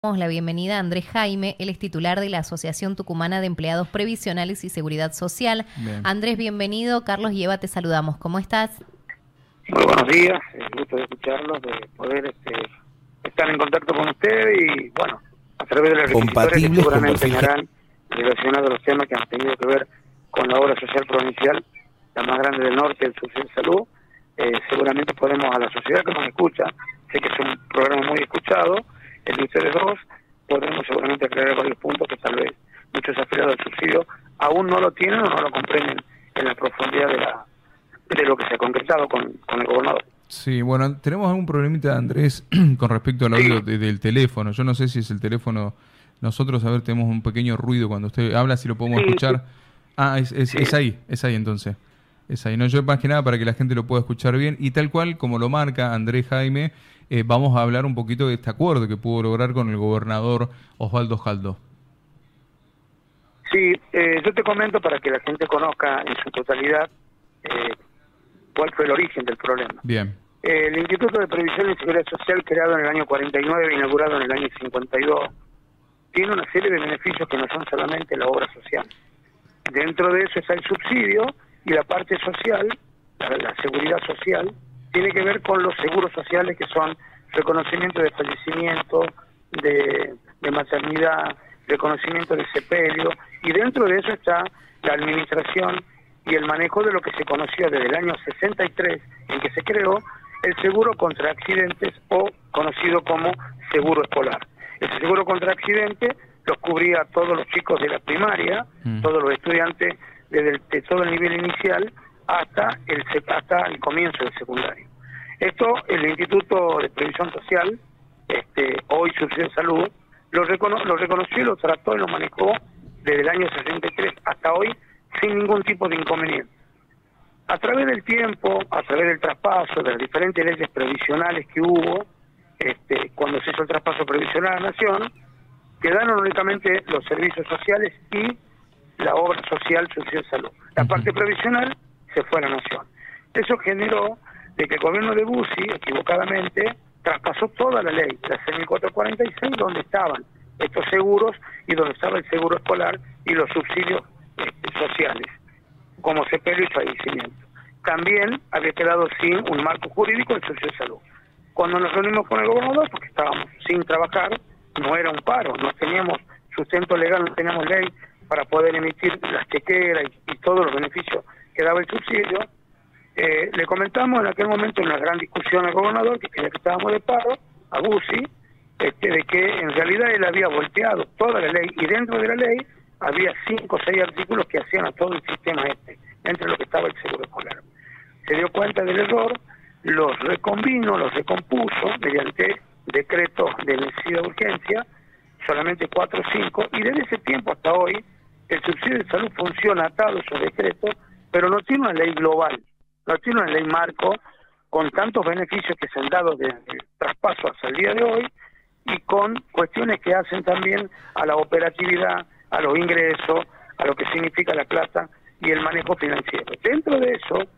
la bienvenida a Andrés Jaime, él es titular de la Asociación Tucumana de Empleados Previsionales y Seguridad Social. Andrés, bienvenido. Carlos y Eva, te saludamos. ¿Cómo estás? Muy buenos días, el gusto de escucharlos, de poder este, estar en contacto con usted y, bueno, a través de las que seguramente harán relacionados a los temas que han tenido que ver con la obra social provincial, la más grande del norte, el Social Salud, eh, seguramente podemos a la sociedad que nos escucha, sé que es un programa muy escuchado, el de ustedes dos, podremos seguramente aclarar varios puntos que tal vez muchos afiliados al subsidio aún no lo tienen o no lo comprenden en la profundidad de, la, de lo que se ha concretado con, con el gobernador. Sí, bueno, tenemos algún problemita, Andrés, con respecto al audio del teléfono. Yo no sé si es el teléfono. Nosotros, a ver, tenemos un pequeño ruido cuando usted habla, si lo podemos escuchar. Ah, es, es, es, ahí, es ahí entonces. Es ahí. No, yo más que nada para que la gente lo pueda escuchar bien. Y tal cual, como lo marca Andrés Jaime, eh, vamos a hablar un poquito de este acuerdo que pudo lograr con el gobernador Osvaldo Jaldo. Sí, eh, yo te comento para que la gente conozca en su totalidad eh, cuál fue el origen del problema. Bien. el Instituto de Previsión y Seguridad Social, creado en el año 49 e inaugurado en el año 52, tiene una serie de beneficios que no son solamente la obra social. Dentro de eso está el subsidio y la parte social, la seguridad social, tiene que ver con los seguros sociales que son reconocimiento de fallecimiento, de, maternidad, reconocimiento de sepelio, y dentro de eso está la administración y el manejo de lo que se conoció desde el año 63 en que se creó el seguro contra accidentes o conocido como seguro escolar. Ese seguro contra accidentes los cubría a todos los chicos de la primaria, mm. todos los estudiantes desde de todo el nivel inicial hasta el, hasta el comienzo del secundario. Esto el Instituto de Previsión Social, este, hoy Subsidio Salud, lo, lo reconoció lo trató y lo manejó desde el año 63 hasta hoy sin ningún tipo de inconveniente. A través del tiempo, a través del traspaso de las diferentes leyes previsionales que hubo, este, cuando se hizo el traspaso previsional a la Nación, quedaron únicamente los servicios sociales y la obra social de Salud. La parte previsional se fue a la Nación. Eso generó de que el gobierno de Bussi, equivocadamente, traspasó toda la ley, la 6446, donde estaban estos seguros y donde estaba el seguro escolar y los subsidios este, sociales, como sepelio y fallecimiento. También había quedado sin un marco jurídico el socio de salud. Cuando nos reunimos con el gobernador, porque estábamos sin trabajar, no era un paro, no teníamos sustento legal, no teníamos ley para poder emitir las chequeras y, todos los beneficios que daba el subsidio, eh, le comentamos en aquel momento en una gran discusión al gobernador que creía que estábamos de paro, a Bussi, este, de que en realidad él había volteado toda la ley y dentro de la ley había cinco o seis artículos que hacían a todo el sistema este, entre lo que estaba el seguro escolar. Se dio cuenta del error, los reconvino, los recompuso mediante decretos de necesidad de urgencia, solamente cuatro o cinco, y desde ese tiempo hasta hoy el subsidio de salud funciona atado a esos decretos, pero no tiene una ley global no tiene una ley marco con tantos beneficios que se han dado desde el traspaso hasta el día de hoy y con cuestiones que hacen también a la operatividad, a los ingresos, a lo que significa la plata y el manejo financiero. Dentro de eso,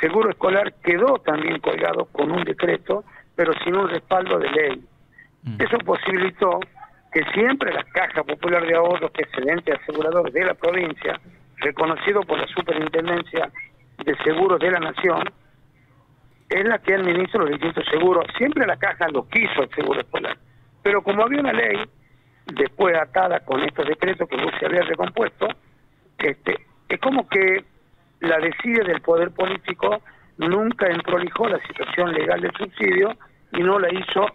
Seguro Escolar quedó también colgado con un decreto, pero sin un respaldo de ley. Mm. Eso posibilitó que siempre la Caja Popular de Ahorros, que es el ente asegurador de la provincia, reconocido por la Superintendencia de Seguros de la Nación es la que administra los distintos seguros. Siempre la caja lo quiso el seguro escolar. Pero como había una ley, después atada con estos decretos que se había recompuesto, este, es como que la decide del poder político nunca entrolijó la situación legal del subsidio y no la hizo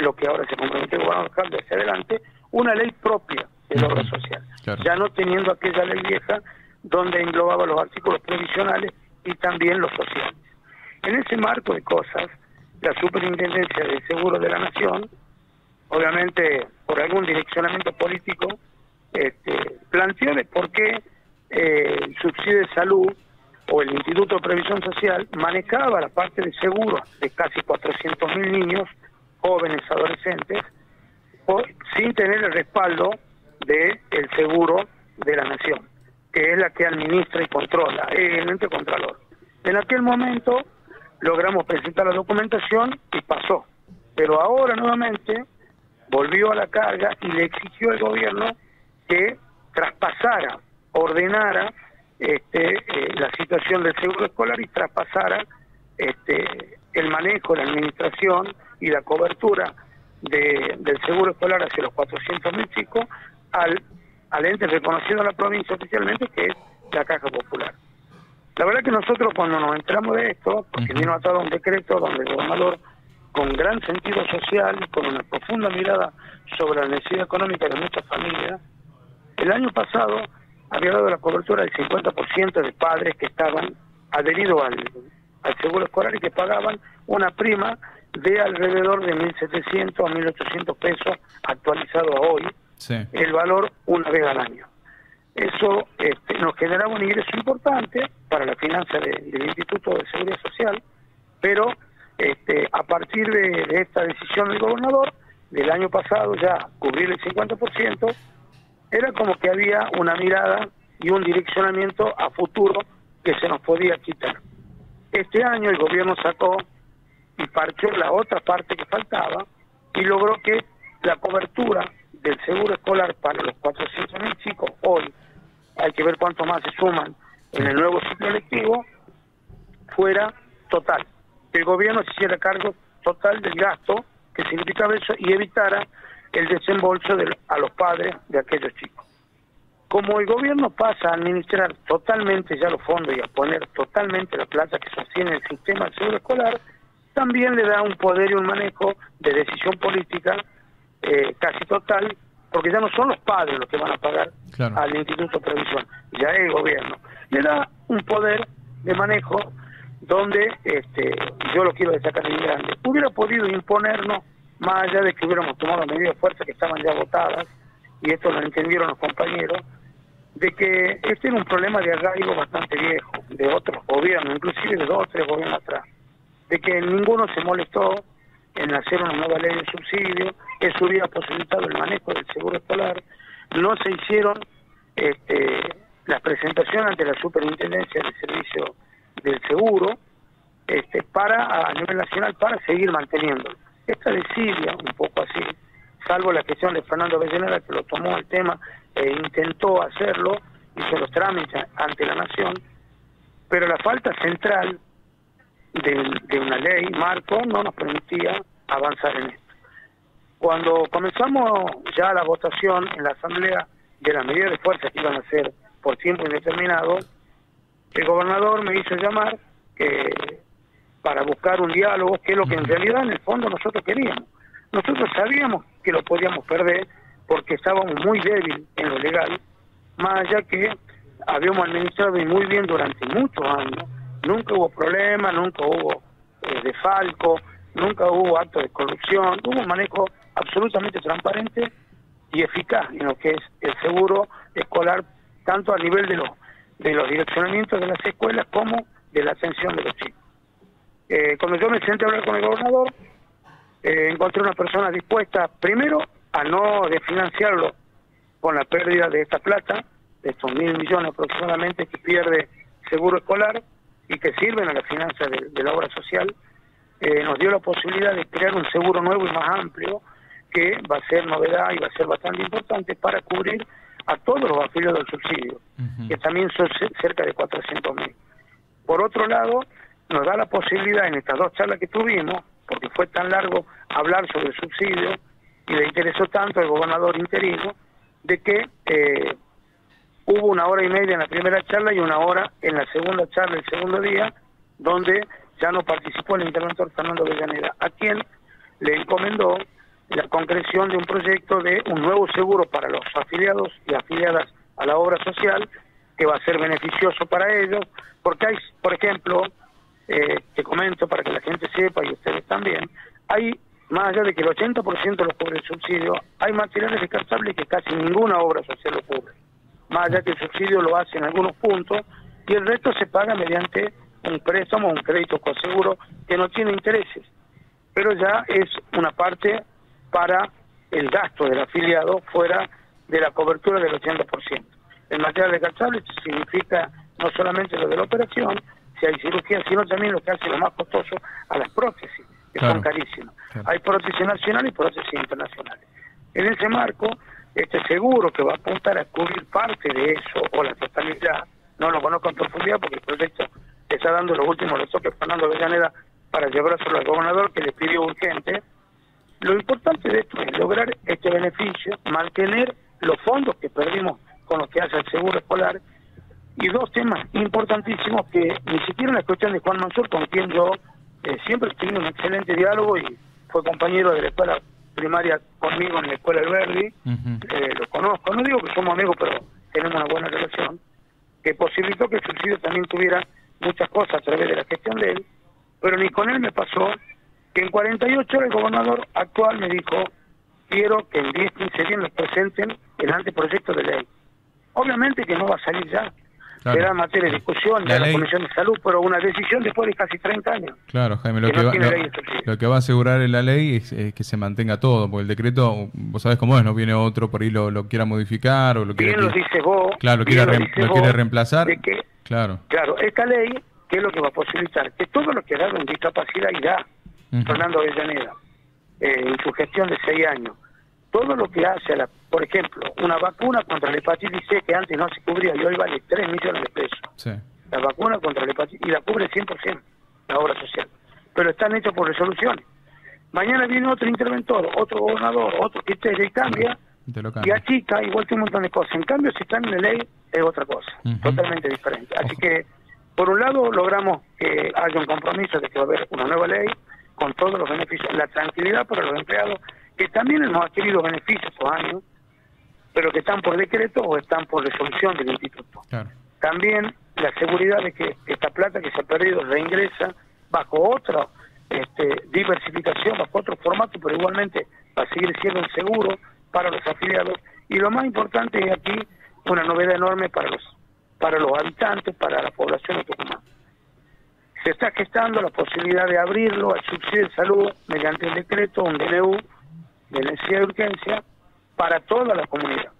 lo que ahora se compromete el gobernador de hacia adelante, una ley propia de la obra social. Ya no teniendo aquella ley vieja donde englobaba los artículos previsionales y también los sociales. En ese marco de cosas, la Superintendencia de Seguro de la Nación, obviamente por algún direccionamiento político, este, planteó de por qué eh, el subsidio de salud o el Instituto de Previsión Social manejaba la parte de seguro de casi 400.000 niños, jóvenes, adolescentes, sin tener el respaldo del el seguro de la nación que es la que administra y controla, el ente contralor. En aquel momento logramos presentar la documentación y pasó. Pero ahora nuevamente volvió a la carga y le exigió al gobierno que traspasara, ordenara este, eh, la situación del seguro escolar y traspasara este, el manejo, la administración y la cobertura del seguro escolar hacia los 400.000 chicos al, al ente reconocido en la provincia oficialmente, que es la Caja Popular. La verdad que nosotros cuando nos entramos de esto, porque vino atado un decreto donde el gobernador, con gran sentido social, con una profunda mirada sobre la necesidad económica de muchas familias, el año pasado había dado la cobertura del 50% de padres que estaban adheridos al, al seguro escolar y que pagaban una prima de alrededor de 1.700 a 1.800 pesos actualizado a hoy, el valor una vez al año. Eso este, nos generaba un ingreso importante para la finanza del Instituto de Seguridad Social, pero este, a partir de, esta decisión del gobernador, del año pasado ya cubrir el 50%, era como que había una mirada y un direccionamiento a futuro que se nos podía quitar. Este año el gobierno sacó y partió la otra parte que faltaba y logró que la cobertura del seguro escolar para los 400.000 chicos hoy, hay que ver cuántos más se suman en el nuevo ciclo lectivo, fuera total. Que el gobierno se hiciera cargo total del gasto que significaba eso y evitara el desembolso de, a los padres de aquellos chicos. Como el gobierno pasa a administrar totalmente ya los fondos y a poner totalmente la plata que sostiene el sistema del seguro escolar, también le da un poder y un manejo de decisión política eh, casi total, porque ya no son los padres los que van a pagar al Instituto de Previsión, ya es el gobierno. Le da un poder de manejo donde, este, yo lo quiero destacar en grande, hubiera podido imponernos, más allá de que hubiéramos tomado medidas de fuerza que estaban ya votadas, y esto lo entendieron los compañeros, de que este era un problema de arraigo bastante viejo, de otros gobiernos, inclusive de dos o tres gobiernos atrás de que ninguno se molestó en hacer una nueva ley de subsidio, eso hubiera posibilitado el manejo del seguro escolar, no se hicieron este, las presentaciones ante la superintendencia del servicio del seguro este, para a nivel nacional para seguir manteniendo. Esta desidia, un poco así, salvo la gestión de Fernando Avellaneda que lo tomó el tema e intentó hacerlo, hizo los trámites ante la nación, pero la falta central de, una ley marco no nos permitía avanzar en esto. Cuando comenzamos ya la votación en la Asamblea de las medidas de fuerza que iban a ser por tiempo indeterminado, el gobernador me hizo llamar que para buscar un diálogo, que es lo que en realidad en el fondo nosotros queríamos. Nosotros sabíamos que lo podíamos perder porque estábamos muy débiles en lo legal, más allá que habíamos administrado muy bien durante muchos años Nunca hubo problema, nunca hubo eh, defalco, nunca hubo acto de corrupción, hubo un manejo absolutamente transparente y eficaz en lo que es el seguro escolar, tanto a nivel de los, de los direccionamientos de las escuelas como de la atención de los chicos. Eh, cuando yo me senté a hablar con el gobernador, eh, encontré una persona dispuesta, primero, a no desfinanciarlo con la pérdida de esta plata, de estos mil millones aproximadamente que pierde seguro escolar, y que sirven a la finanza de, la obra social, eh, nos dio la posibilidad de crear un seguro nuevo y más amplio que va a ser novedad y va a ser bastante importante para cubrir a todos los afiliados del subsidio, que también son cerca de 400.000. Por otro lado, nos da la posibilidad en estas dos charlas que tuvimos, porque fue tan largo hablar sobre el subsidio y le interesó tanto al gobernador interino, de que eh, Hubo una hora y media en la primera charla y una hora en la segunda charla, el segundo día, donde ya no participó el interventor Fernando Villanera, a quien le encomendó la concreción de un proyecto de un nuevo seguro para los afiliados y afiliadas a la obra social, que va a ser beneficioso para ellos, porque hay, por ejemplo, eh, te comento para que la gente sepa y ustedes también, hay, más allá de que el 80% de los cubre el subsidio, hay materiales descartables que casi ninguna obra social lo cubre más allá que el subsidio lo hace en algunos puntos, y el resto se paga mediante un préstamo, un crédito con seguro que no tiene intereses, pero ya es una parte para el gasto del afiliado fuera de la cobertura del 80%. El material descartable significa no solamente lo de la operación, si hay cirugía, sino también lo que hace lo más costoso a las prótesis, que son carísimas. Hay prótesis nacionales y prótesis internacionales. En ese marco, este seguro que va a apuntar a cubrir parte de eso o la totalidad, no lo conozco en profundidad porque el proyecto está dando los últimos retoques Fernando Avellaneda para llevárselo al gobernador que le pidió urgente. Lo importante de esto es lograr este beneficio, mantener los fondos que perdimos con los que hace el seguro escolar y dos temas importantísimos que ni siquiera en la cuestión de Juan Mansur, con quien yo eh, siempre he tenido un excelente diálogo y fue compañero de la escuela primaria conmigo en la escuela del Verdi, eh, lo conozco, no digo que somos amigos, pero tenemos una buena relación, que posibilitó que el subsidio también tuviera muchas cosas a través de la gestión de él, pero ni con él me pasó que en 48 horas el gobernador actual me dijo, quiero que en 10, 15 días nos presenten el anteproyecto de ley. Obviamente que no va a salir ya, será materia de discusión de la Comisión de Salud, pero una decisión después de casi 30 años. Claro, Jaime, lo que, va, lo, que va a asegurar en la ley es, que se mantenga todo, porque el decreto, vos sabés cómo es, no viene otro por ahí lo, lo quiera modificar o lo quiere... Bien lo dice vos. Claro, lo quiere, lo, quiere reemplazar. claro. Claro, esta ley, ¿qué es lo que va a posibilitar? Que todo lo que ha dado en discapacidad irá, Fernando Avellaneda, eh, en su gestión de seis años, todo lo que hace, a la, por ejemplo, una vacuna contra la hepatitis C que antes no se cubría y hoy vale 3 millones de pesos. La vacuna contra la hepatitis y la cubre 100% la obra social. Pero están hechos por resoluciones. Mañana viene otro interventor, otro gobernador, otro que y cambia, y achica igual que un montón de cosas. En cambio, si están en la ley, es otra cosa, totalmente diferente. Así que, por un lado, logramos que haya un compromiso de que va a haber una nueva ley con todos los beneficios, la tranquilidad para los empleados que también hemos adquirido beneficios estos años, pero que están por decreto o están por resolución del instituto. También la seguridad de que esta plata que se ha perdido reingresa bajo otra este, diversificación, bajo otro formato, pero igualmente va a seguir siendo un seguro para los afiliados. Y lo más importante es aquí una novedad enorme para los para los habitantes, para la población de Tucumán. Se está gestando la posibilidad de abrirlo al subsidio de salud mediante el decreto, un DNU, de necesidad de urgencia para toda la comunidad.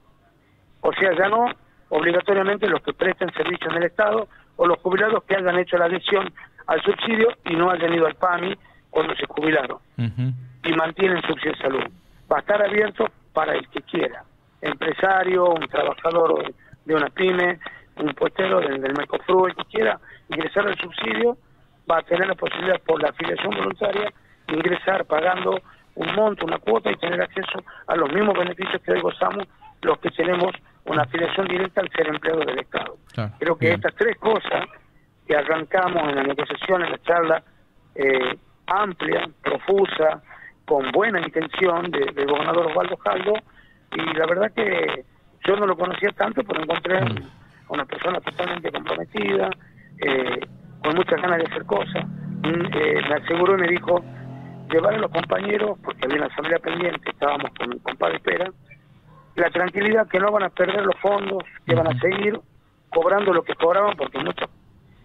O sea, ya no obligatoriamente los que presten servicios en el Estado o los jubilados que hayan hecho la adhesión al subsidio y no hayan ido al PAMI cuando se jubilaron y mantienen subsidio de salud. Va a estar abierto para el que quiera, empresario, un trabajador de una pyme, un puestero del, del Mercosur, el que quiera ingresar al subsidio, va a tener la posibilidad por la afiliación voluntaria ingresar pagando un monto, una cuota y tener acceso a los mismos beneficios que hoy gozamos los que tenemos una afiliación directa al ser empleado del Estado. Creo que estas tres cosas que arrancamos en la negociación, en la charla eh, amplia, profusa, con buena intención del gobernador Osvaldo Jaldo, y la verdad que yo no lo conocía tanto, pero encontré a mm. una persona totalmente comprometida, eh, con muchas ganas de hacer cosas. Mm, eh, me aseguró y me dijo, llevar a los compañeros, porque había una asamblea pendiente, estábamos con mi compadre Pera, la tranquilidad que no van a perder los fondos, que van a seguir cobrando lo que cobraban, porque muchas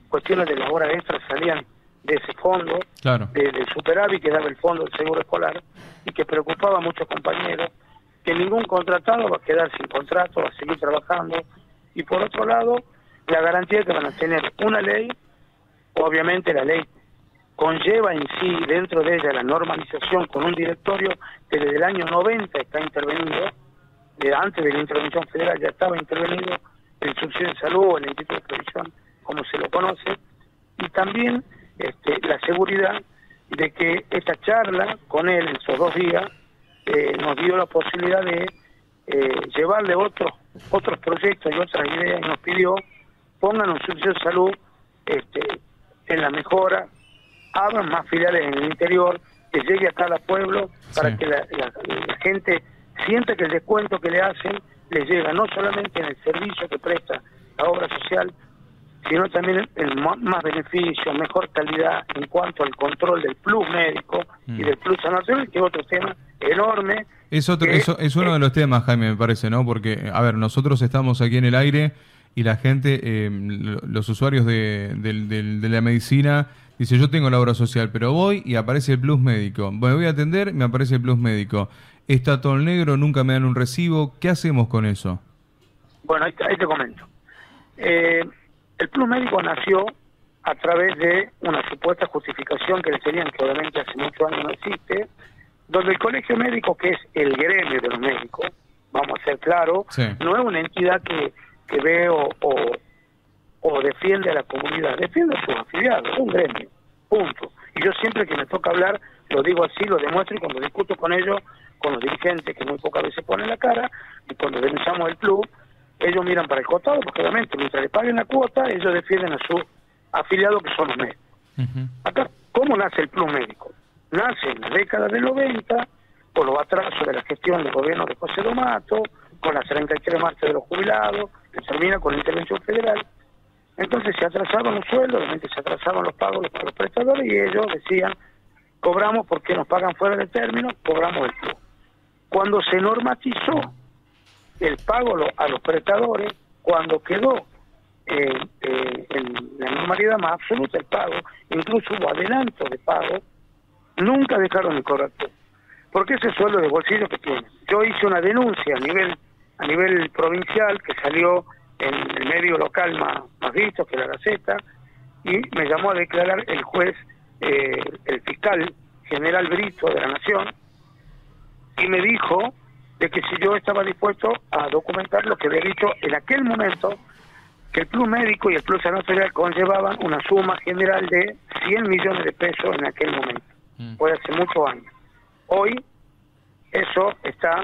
cuestiones de las horas extras salían de ese fondo, de, del superávit que daba el fondo del seguro escolar, y que preocupaba a muchos compañeros, que ningún contratado va a quedar sin contrato, va a seguir trabajando, y por otro lado, la garantía que van a tener una ley, obviamente la ley conlleva en sí dentro de ella la normalización con un directorio que desde el año 90 está intervenido, de antes de la intervención federal ya estaba intervenido el subsidio de salud, el Instituto de Previsión, como se lo conoce, y también este, la seguridad de que esta charla con él en esos dos días eh, nos dio la posibilidad de eh, llevarle otros otros proyectos y otras ideas y nos pidió pongan un subsidio de salud este, en la mejora abran más filiales en el interior, que llegue a cada pueblo para que la, gente sienta que el descuento que le hacen le llega no solamente en el servicio que presta la obra social, sino también en más beneficio, mejor calidad en cuanto al control del plus médico y mm. del plus nacional, que es otro tema enorme. Es, otro, eso es uno de los temas, Jaime, me parece, ¿no? Porque, a ver, nosotros estamos aquí en el aire y la gente, eh, los usuarios de, de la medicina Dice, yo tengo la obra social, pero voy y aparece el plus médico. Me voy a atender, me aparece el plus médico. Está todo el negro, nunca me dan un recibo. ¿Qué hacemos con eso? Bueno, ahí, te comento. Eh, el plus médico nació a través de una supuesta justificación que le tenían, que obviamente hace muchos años no existe, donde el colegio médico, que es el gremio de los médicos, vamos a ser claros, no es una entidad que, que ve o, o, defiende a la comunidad, defiende a sus afiliados, un gremio, punto. Y yo siempre que me toca hablar, lo digo así, lo demuestro y cuando discuto con ellos, con los dirigentes que muy pocas veces ponen la cara, y cuando denunciamos el club, ellos miran para el costado, porque obviamente mientras le paguen la cuota, ellos defienden a sus afiliados que son los médicos. Acá, ¿cómo nace el club médico? Nace en la década del 90, por los atrasos de la gestión del gobierno de José Domato, con las 33 marchas de los jubilados, que termina con la intervención federal. Entonces se atrasaban los sueldos, obviamente se atrasaban los pagos de los prestadores y ellos decían, cobramos porque nos pagan fuera de término, cobramos el club. Cuando se normatizó el pago a los prestadores, cuando quedó eh, eh, en la normalidad más absoluta el pago, incluso hubo adelanto de pago, nunca dejaron de cobrar Porque ese sueldo de bolsillo que tiene. Yo hice una denuncia a nivel a nivel provincial que salió en el medio local más, más visto que la Gaceta y me llamó a declarar el juez, eh, el fiscal general Brito de la Nación y me dijo de que si yo estaba dispuesto a documentar lo que había dicho en aquel momento, que el Plus Médico y el Plus Federal conllevaban una suma general de 100 millones de pesos en aquel momento, mm. fue hace muchos años. Hoy eso está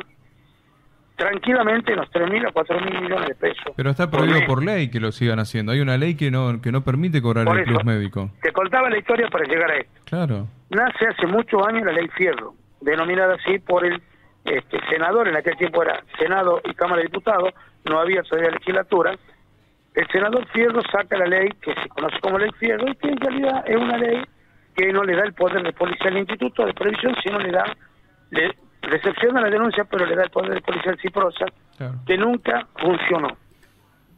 tranquilamente en los 3.000 a 4.000 millones de pesos. Pero está prohibido por, ley que lo sigan haciendo. Hay una ley que no que no permite cobrar el plus médico. Te contaba la historia para llegar a esto. Claro. Nace hace muchos años la ley Fierro, denominada así por el este, senador, en aquel tiempo era Senado y Cámara de Diputados, no había todavía legislatura, el senador Fierro saca la ley que se conoce como ley Fierro y que en realidad es una ley que no le da el poder de policía al Instituto de Previsión, sino le da, le recepciona la denuncia, pero le da el poder de policía al CIPROSA, que nunca funcionó.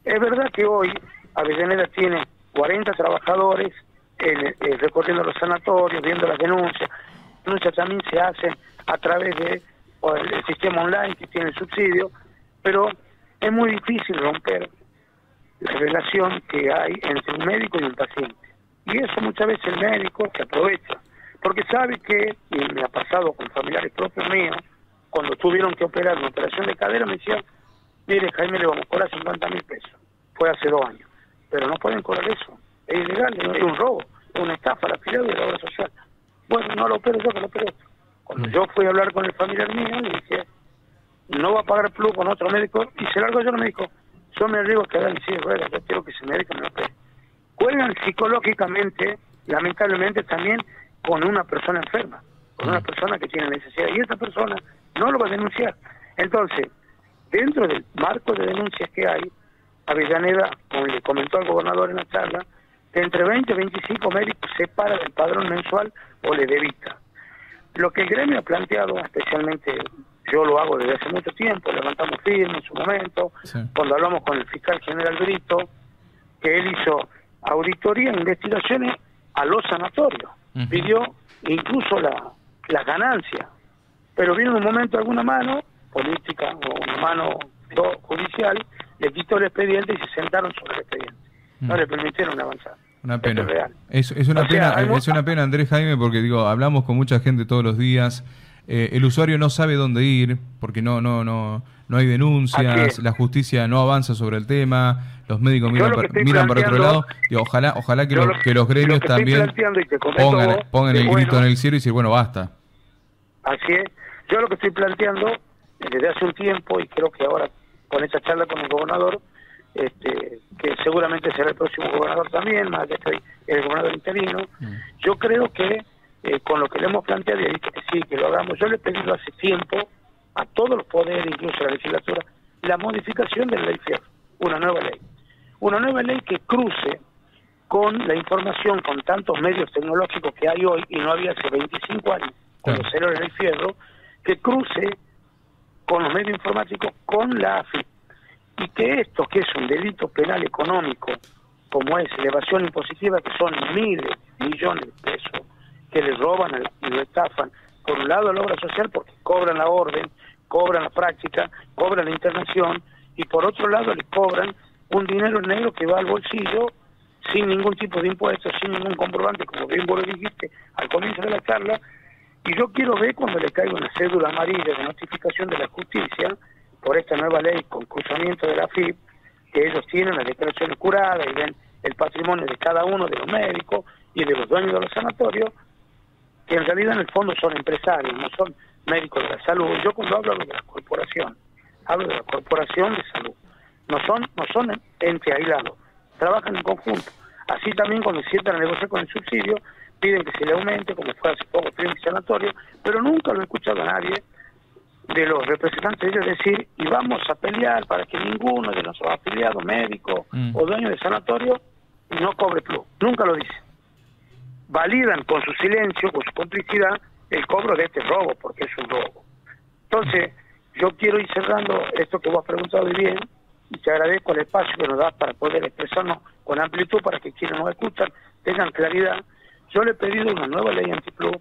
Es verdad que hoy Avellaneda tiene 40 trabajadores eh, recorriendo los sanatorios, viendo las denuncias. Denuncias también se hacen a través de o el, sistema online que tiene el subsidio, pero es muy difícil romper la relación que hay entre un médico y un paciente. Y eso muchas veces el médico se aprovecha, porque sabe que, y me ha pasado con familiares propios míos, cuando tuvieron que operar una operación de cadera, me decían, mire Jaime, le vamos a cobrar 50 mil pesos. Fue hace dos años. Pero no pueden cobrar eso. Es ilegal, es un robo, es una estafa la afiliado de la obra social. Bueno, no lo opero yo, que lo opero. Cuando yo fui a hablar con el familiar mío, le dije, no va a pagar plus con otro médico, y se largo yo, no me dijo, yo me arriesgo a quedar en silla de yo quiero que ese médico me opere. Juegan psicológicamente, lamentablemente también, con una persona enferma, con una persona que tiene necesidad, y esa persona no lo va a denunciar. Entonces, dentro del marco de denuncias que hay, Avellaneda, como le comentó al gobernador en la charla, de entre 20 y 25 médicos se para del padrón mensual o le debita. Lo que el gremio ha planteado, especialmente yo lo hago desde hace mucho tiempo, levantamos firme en su momento, cuando hablamos con el fiscal general Brito, que él hizo auditoría e investigaciones a los sanatorios, pidió incluso la, la ganancia, pero vino un momento alguna mano política o una mano judicial, le quitó el expediente y se sentaron sobre el expediente. No le permitieron avanzar. Una pena. Es, es, una pena, es una pena, Andrés Jaime, porque digo, hablamos con mucha gente todos los días. Eh, el usuario no sabe dónde ir porque no no no no hay denuncias, la justicia no avanza sobre el tema, los médicos miran, miran para otro lado. Y ojalá ojalá que, los, que los gremios también pongan, pongan el grito en el cielo y decir, bueno, basta. Así es. Yo lo que estoy planteando desde hace un tiempo y creo que ahora con esta charla con el gobernador este, que seguramente será el próximo gobernador también, más que estoy el gobernador interino. Mm. Yo creo que eh, con lo que le hemos planteado, y he dicho que sí, que lo hagamos, yo le he pedido hace tiempo a todos los poderes, incluso a la legislatura, la modificación de la ley FIER, una nueva ley. Una nueva ley que cruce con la información, con tantos medios tecnológicos que hay hoy, y no había hace 25 años, cuando se la ley Fierro, que cruce con los medios informáticos, con la AFI, y que esto, que es un delito penal económico, como es elevación impositiva, que son miles millones de pesos, que le roban y le estafan, por un lado a la obra social porque cobran la orden, cobran la práctica, cobran la internación, y por otro lado le cobran un dinero negro que va al bolsillo sin ningún tipo de impuestos, sin ningún comprobante, como bien vos lo dijiste al comienzo de la charla, y yo quiero ver cuando le caiga una cédula amarilla de notificación de la justicia por esta nueva ley con cruzamiento de la FIP, que ellos tienen las declaraciones curadas y ven el patrimonio de cada uno de los médicos y de los dueños de los sanatorios, que en realidad en el fondo son empresarios, no son médicos de la salud. Yo cuando hablo de la corporación, hablo de la corporación de salud. No son, no son entes aislados, trabajan en conjunto. Así también cuando sientan a negociar con el subsidio, piden que se le aumente, como fue hace poco el sanatorio, pero nunca lo he escuchado a nadie de los representantes de ellos decir, y vamos a pelear para que ninguno de nuestros afiliados médicos mm. o dueños de sanatorio no cobre plus. Nunca lo dicen. Validan con su silencio, con su complicidad, el cobro de este robo, porque es un robo. Entonces, yo quiero ir cerrando esto que vos has preguntado bien, y te agradezco el espacio que nos das para poder expresarnos con amplitud para que quienes nos escuchan tengan claridad. Yo le he pedido una nueva ley antiplus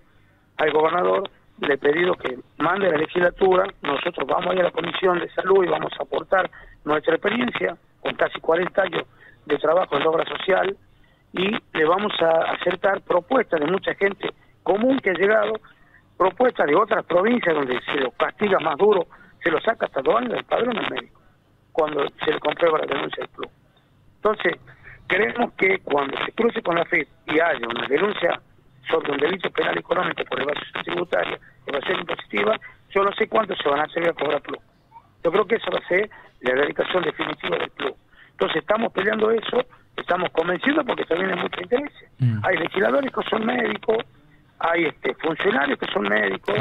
al gobernador, le he pedido que mande la legislatura, nosotros vamos a ir a la Comisión de Salud y vamos a aportar nuestra experiencia con casi 40 años de trabajo en la obra social y le vamos a acertar propuestas de mucha gente común que ha llegado, propuestas de otras provincias donde se lo castiga más duro, se lo saca hasta dos años del padrón médico, cuando se le comprueba la denuncia del club. Entonces, creemos que cuando se cruce con la FIP y haya una denuncia sobre un delito penal económico por evasión tributaria, evasión impositiva, yo no sé cuánto se van a hacer a cobrar plus. Yo creo que eso va a ser la erradicación definitiva del club. Entonces estamos peleando eso, estamos convencidos porque también hay mucho interés. Mm. Hay legisladores que son médicos, hay este funcionarios que son médicos,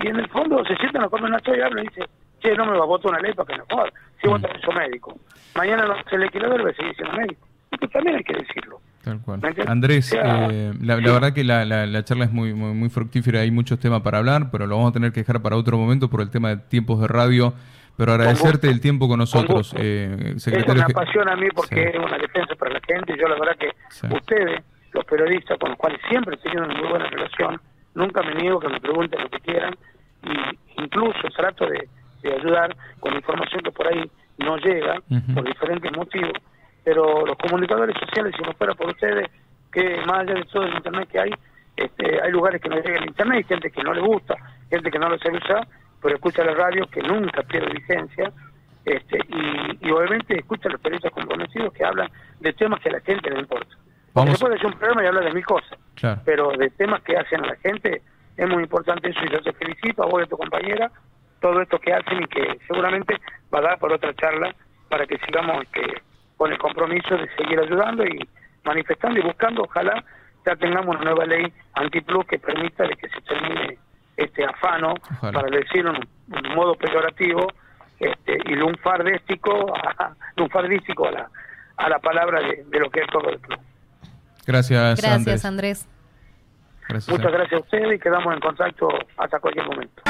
y en el fondo se sientan a comer una y hablan y dicen, che, no me va a votar una ley para que no joda, si vos también sos médico. Mañana no, el legislador va a seguir siendo médico. Esto también hay que decirlo. Tal cual. Andrés, eh, la, verdad que la, la, charla es muy, muy, muy fructífera, hay muchos temas para hablar, pero lo vamos a tener que dejar para otro momento por el tema de tiempos de radio. Pero agradecerte el tiempo con nosotros, eh, secretario. Es una pasión a mí porque es una defensa para la gente. Yo la verdad que ustedes, los periodistas con los cuales siempre he tenido una muy buena relación, nunca me niego que me pregunten lo que quieran y incluso trato de, ayudar con información que por ahí no llega por diferentes motivos. Pero los comunicadores sociales, si no fuera por ustedes, que más allá de todo el internet que hay, este, hay lugares que no llegan al internet, hay gente que no le gusta, gente que no lo sabe usar pero escucha la radio que nunca pierde vigencia este, y, obviamente escucha a los periodistas comprometidos que hablan de temas que a la gente le importa. Vamos. Se puede hacer un programa y hablar de mil cosas, pero de temas que hacen a la gente es muy importante eso y yo te felicito a vos y a tu compañera todo esto que hacen y que seguramente va a dar por otra charla para que sigamos este, con el compromiso de seguir ayudando y manifestando y buscando, ojalá ya tengamos una nueva ley antiplus que permita de que se termine este afano, para decirlo en un modo peyorativo, este, y lunfardístico, lunfardístico a la, a la palabra de, lo que es todo el club. Gracias, Gracias Andrés. Muchas gracias a ustedes y quedamos en contacto hasta cualquier momento.